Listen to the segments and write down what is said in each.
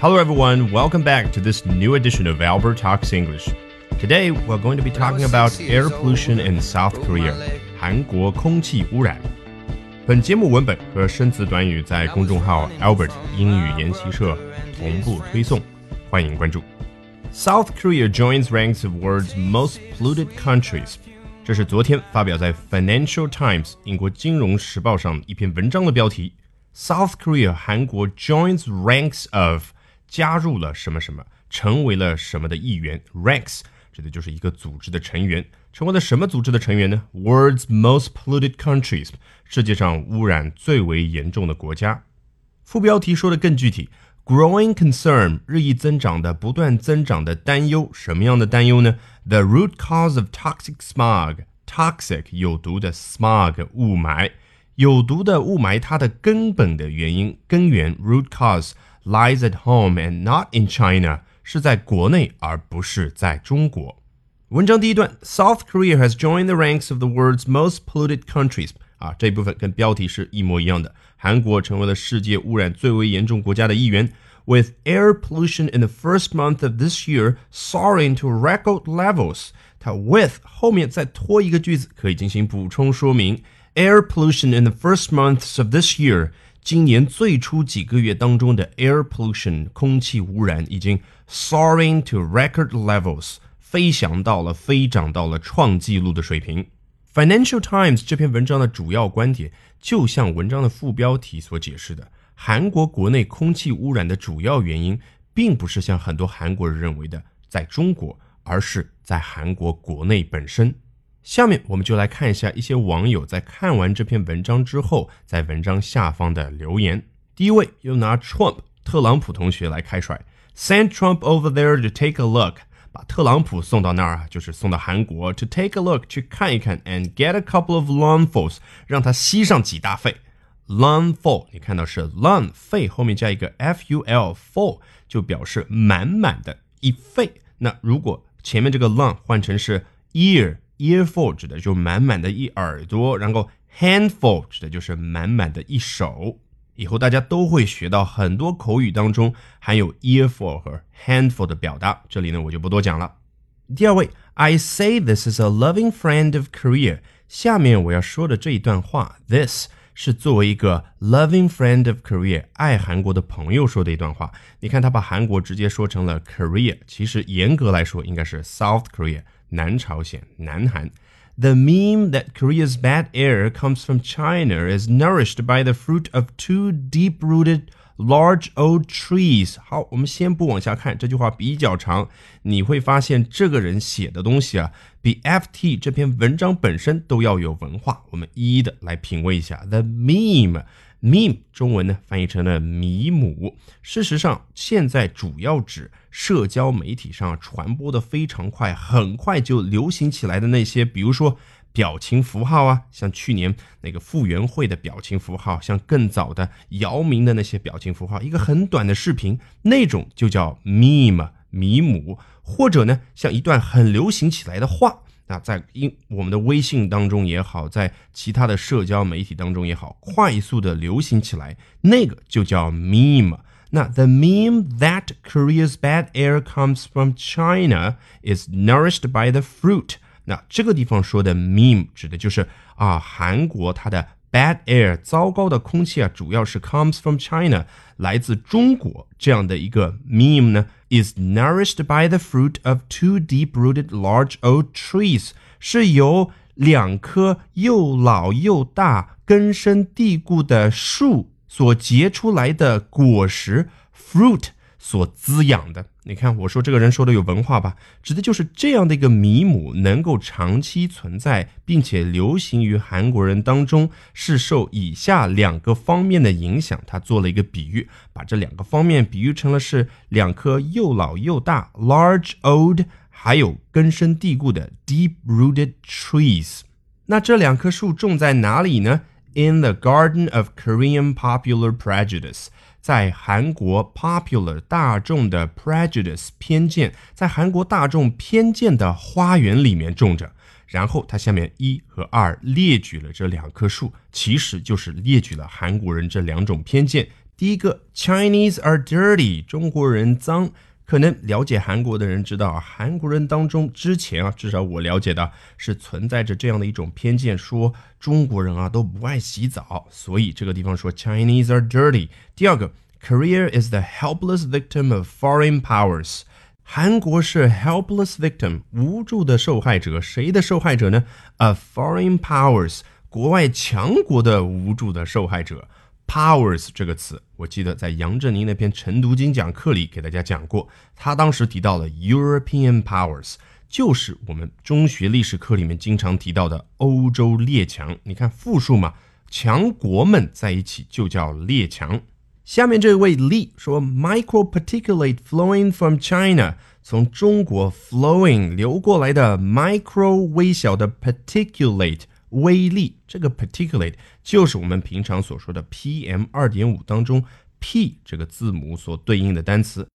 Hello, everyone. Welcome back to this new edition of Albert Talks English. Today, we're going to be talking about air pollution in South Korea. 韩国空气污染。本节目文本和生词短语在公众号 Albert 英语研习社同步推送，欢迎关注。South Korea joins ranks of world's most polluted countries. 这是昨天发表在 Financial Times 英国金融时报上一篇文章的标题。South Korea 韩国 joins ranks of 加入了什么什么，成为了什么的一员。Ranks 指的就是一个组织的成员，成为了什么组织的成员呢？World's most polluted countries，世界上污染最为严重的国家。副标题说的更具体，growing concern，日益增长的、不断增长的担忧。什么样的担忧呢？The root cause of toxic smog，toxic 有毒的 smog 雾霾，有毒的雾霾它的根本的原因根源 root cause。lies at home and not in China，是在国内而不是在中国。文章第一段，South Korea has joined the ranks of the world's most polluted countries。啊，这部分跟标题是一模一样的。韩国成为了世界污染最为严重国家的一员。With air pollution in the first month of this year soaring to record levels，它 with 后面再拖一个句子，可以进行补充说明。Air pollution in the first months of this year 今年最初几个月当中的 air pollution 空气污染已经 soaring to record levels 飞翔到了飞涨到了创纪录的水平。Financial Times 这篇文章的主要观点，就像文章的副标题所解释的，韩国国内空气污染的主要原因，并不是像很多韩国人认为的在中国，而是在韩国国内本身。下面我们就来看一下一些网友在看完这篇文章之后，在文章下方的留言。第一位又拿 Trump 特朗普同学来开甩，Send Trump over there to take a look，把特朗普送到那儿啊，就是送到韩国 to take a look 去看一看，and get a couple of lungfuls，让他吸上几大肺。Lungful，你看到是 lung 肺后面加一个 f u l full，就表示满满的一肺。那如果前面这个 lung 换成是 ear。Earful 指的就满满的一耳朵，然后 handful 指的就是满满的一手。以后大家都会学到很多口语当中含有 earful 和 handful 的表达，这里呢我就不多讲了。第二位，I say this is a loving friend of Korea。下面我要说的这一段话，this 是作为一个 loving friend of Korea 爱韩国的朋友说的一段话。你看他把韩国直接说成了 Korea，其实严格来说应该是 South Korea。南朝鲜、南韩。The meme that Korea's bad air comes from China is nourished by the fruit of two deep-rooted large old trees。好，我们先不往下看，这句话比较长，你会发现这个人写的东西啊，比 FT 这篇文章本身都要有文化。我们一一的来品味一下 the meme。meme 中文呢翻译成了迷母，事实上现在主要指社交媒体上传播的非常快、很快就流行起来的那些，比如说表情符号啊，像去年那个傅园慧的表情符号，像更早的姚明的那些表情符号，一个很短的视频，那种就叫 meme 迷母，或者呢像一段很流行起来的话。那在因我们的微信当中也好，在其他的社交媒体当中也好，快速的流行起来，那个就叫 meme。那 the meme that Korea's bad air comes from China is nourished by the fruit。那这个地方说的 meme 指的就是啊，韩国它的 bad air 糟糕的空气啊，主要是 comes from China 来自中国这样的一个 meme 呢。is nourished by the fruit of two deep-rooted large old trees，是由两棵又老又大、根深蒂固的树所结出来的果实 fruit 所滋养的。你看，我说这个人说的有文化吧？指的就是这样的一个米母能够长期存在，并且流行于韩国人当中，是受以下两个方面的影响。他做了一个比喻，把这两个方面比喻成了是两棵又老又大 （large old），还有根深蒂固的 （deep-rooted trees）。那这两棵树种在哪里呢？In the garden of Korean popular prejudice。在韩国 popular 大众的 prejudice 偏见，在韩国大众偏见的花园里面种着。然后他下面一和二列举了这两棵树，其实就是列举了韩国人这两种偏见。第一个，Chinese are dirty，中国人脏。可能了解韩国的人知道，韩国人当中之前啊，至少我了解的是存在着这样的一种偏见，说中国人啊都不爱洗澡，所以这个地方说 Chinese are dirty。第二个，Korea is the helpless victim of foreign powers。韩国是 helpless victim，无助的受害者，谁的受害者呢？A foreign powers，国外强国的无助的受害者。Powers 这个词，我记得在杨振宁那篇晨读精讲课里给大家讲过。他当时提到了 European powers，就是我们中学历史课里面经常提到的欧洲列强。你看复数嘛，强国们在一起就叫列强。下面这位 Lee 说，micro particulate flowing from China，从中国 flowing 流过来的 micro 微小的 particulate。微粒，这个 particulate 就是我们平常所说的 PM 二点五当中 P 这个字母所对应的单词。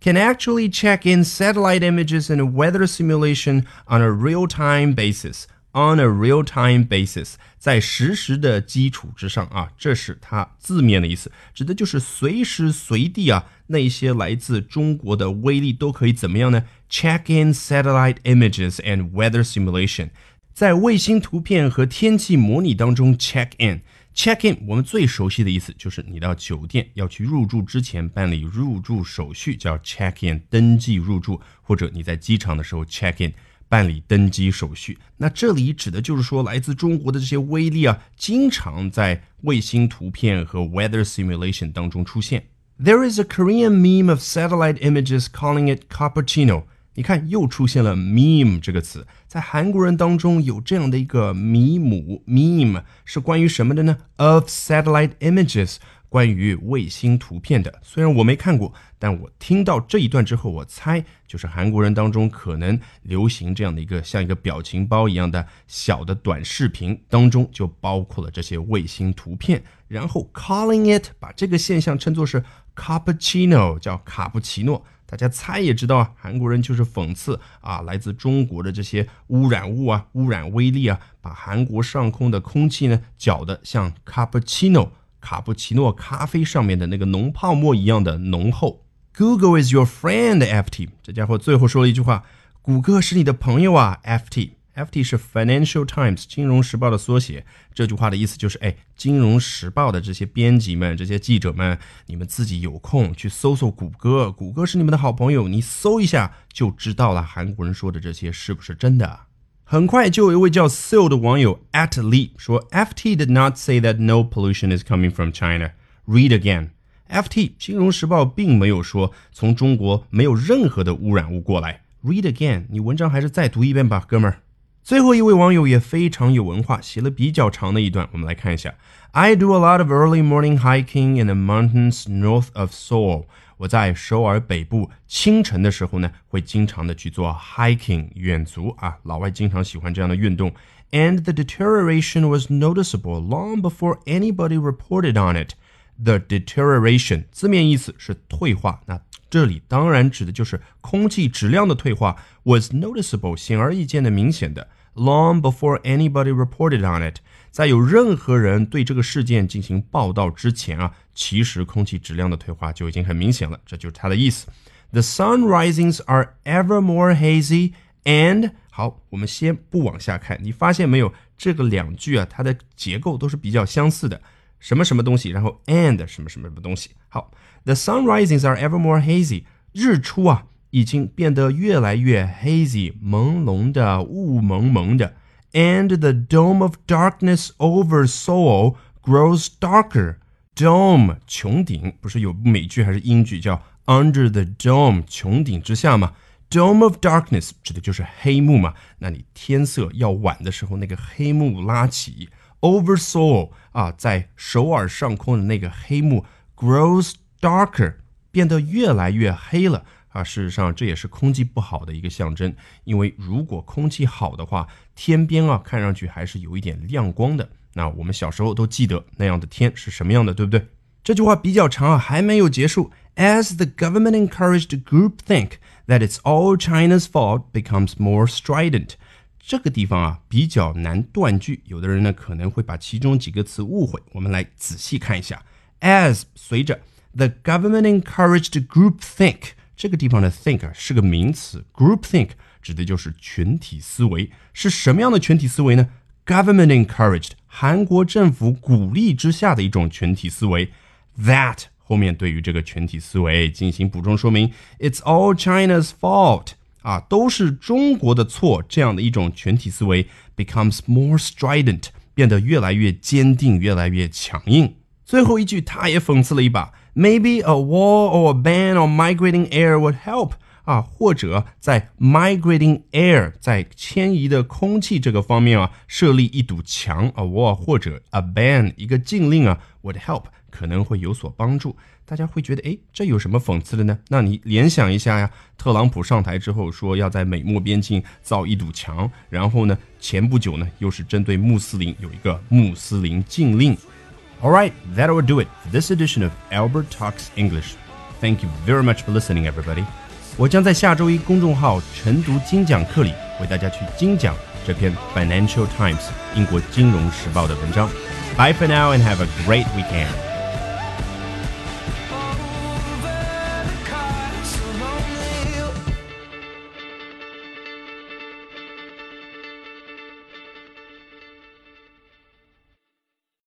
Can actually check in satellite images and weather simulation on a real-time basis. On a real-time basis，在实时的基础之上啊，这是它字面的意思，指的就是随时随地啊，那些来自中国的微粒都可以怎么样呢？Check in satellite images and weather simulation。 在卫星图片和天气模拟当中，check in，check in，我们最熟悉的意思就是你到酒店要去入住之前办理入住手续，叫 check in，登记入住，或者你在机场的时候 check in，办理登机手续。那这里指的就是说，来自中国的这些威力啊，经常在卫星图片和 weather simulation 当中出现。There is a Korean meme of satellite images calling it cappuccino. 你看，又出现了 meme 这个词，在韩国人当中有这样的一个迷母 meme，是关于什么的呢？Of satellite images，关于卫星图片的。虽然我没看过，但我听到这一段之后，我猜就是韩国人当中可能流行这样的一个像一个表情包一样的小的短视频当中就包括了这些卫星图片。然后 calling it，把这个现象称作是 cappuccino，叫卡布奇诺。大家猜也知道啊，韩国人就是讽刺啊，来自中国的这些污染物啊，污染微粒啊，把韩国上空的空气呢搅得像卡布奇诺卡布奇诺咖啡上面的那个浓泡沫一样的浓厚。Google is your friend，FT。这家伙最后说了一句话：谷歌是你的朋友啊，FT。FT 是 Financial Times 金融时报的缩写。这句话的意思就是，哎，金融时报的这些编辑们、这些记者们，你们自己有空去搜搜谷歌，谷歌是你们的好朋友，你搜一下就知道了。韩国人说的这些是不是真的？很快就有一位叫 Seal 的网友 at Lee 说，FT did not say that no pollution is coming from China. Read again. FT 金融时报并没有说从中国没有任何的污染物过来。Read again，你文章还是再读一遍吧，哥们儿。最后一位网友也非常有文化，写了比较长的一段，我们来看一下。I do a lot of early morning hiking in the mountains north of Seoul。我在首尔北部清晨的时候呢，会经常的去做 hiking 远足啊，老外经常喜欢这样的运动。And the deterioration was noticeable long before anybody reported on it. The deterioration 字面意思是退化，那这里当然指的就是空气质量的退化，was noticeable，显而易见的、明显的。Long before anybody reported on it，在有任何人对这个事件进行报道之前啊，其实空气质量的退化就已经很明显了。这就是它的意思。The sun risings are ever more hazy，and 好，我们先不往下看，你发现没有？这个两句啊，它的结构都是比较相似的。什么什么东西，然后 and 什么什么什么东西。好，The sun risings are ever more hazy。日出啊，已经变得越来越 hazy，朦胧的，雾蒙蒙的。And the dome of darkness over Seoul grows darker。Dome 穹顶，不是有美剧还是英剧叫 Under the Dome 穹顶之下吗？Dome of darkness 指的就是黑幕嘛。那你天色要晚的时候，那个黑幕拉起。Over Seoul 啊，在首尔上空的那个黑幕 grows darker，变得越来越黑了啊。事实上，这也是空气不好的一个象征。因为如果空气好的话，天边啊看上去还是有一点亮光的。那我们小时候都记得那样的天是什么样的，对不对？这句话比较长啊，还没有结束。As the government encouraged groupthink that it's all China's fault becomes more strident. 这个地方啊比较难断句，有的人呢可能会把其中几个词误会。我们来仔细看一下 as 随着 the government encouraged groupthink，这个地方的 think 是个名词，groupthink 指的就是群体思维。是什么样的群体思维呢？Government encouraged，韩国政府鼓励之下的一种群体思维。That 后面对于这个群体思维进行补充说明，It's all China's fault。啊，都是中国的错，这样的一种群体思维 becomes more strident，变得越来越坚定，越来越强硬。最后一句，他也讽刺了一把，Maybe a wall or a ban on migrating air would help。啊，或者在 migrating air，在迁移的空气这个方面啊，设立一堵墙 a，wall 或者 a ban 一个禁令啊，would help 可能会有所帮助。大家会觉得，哎，这有什么讽刺的呢？那你联想一下呀，特朗普上台之后说要在美墨边境造一堵墙，然后呢，前不久呢又是针对穆斯林有一个穆斯林禁令。All right, that will do it this edition of Albert Talks English. Thank you very much for listening, everybody. 我将在下周一公众号晨读精讲课里为大家去精讲这篇 Financial Times 英国金融时报的文章。Bye for now and have a great weekend.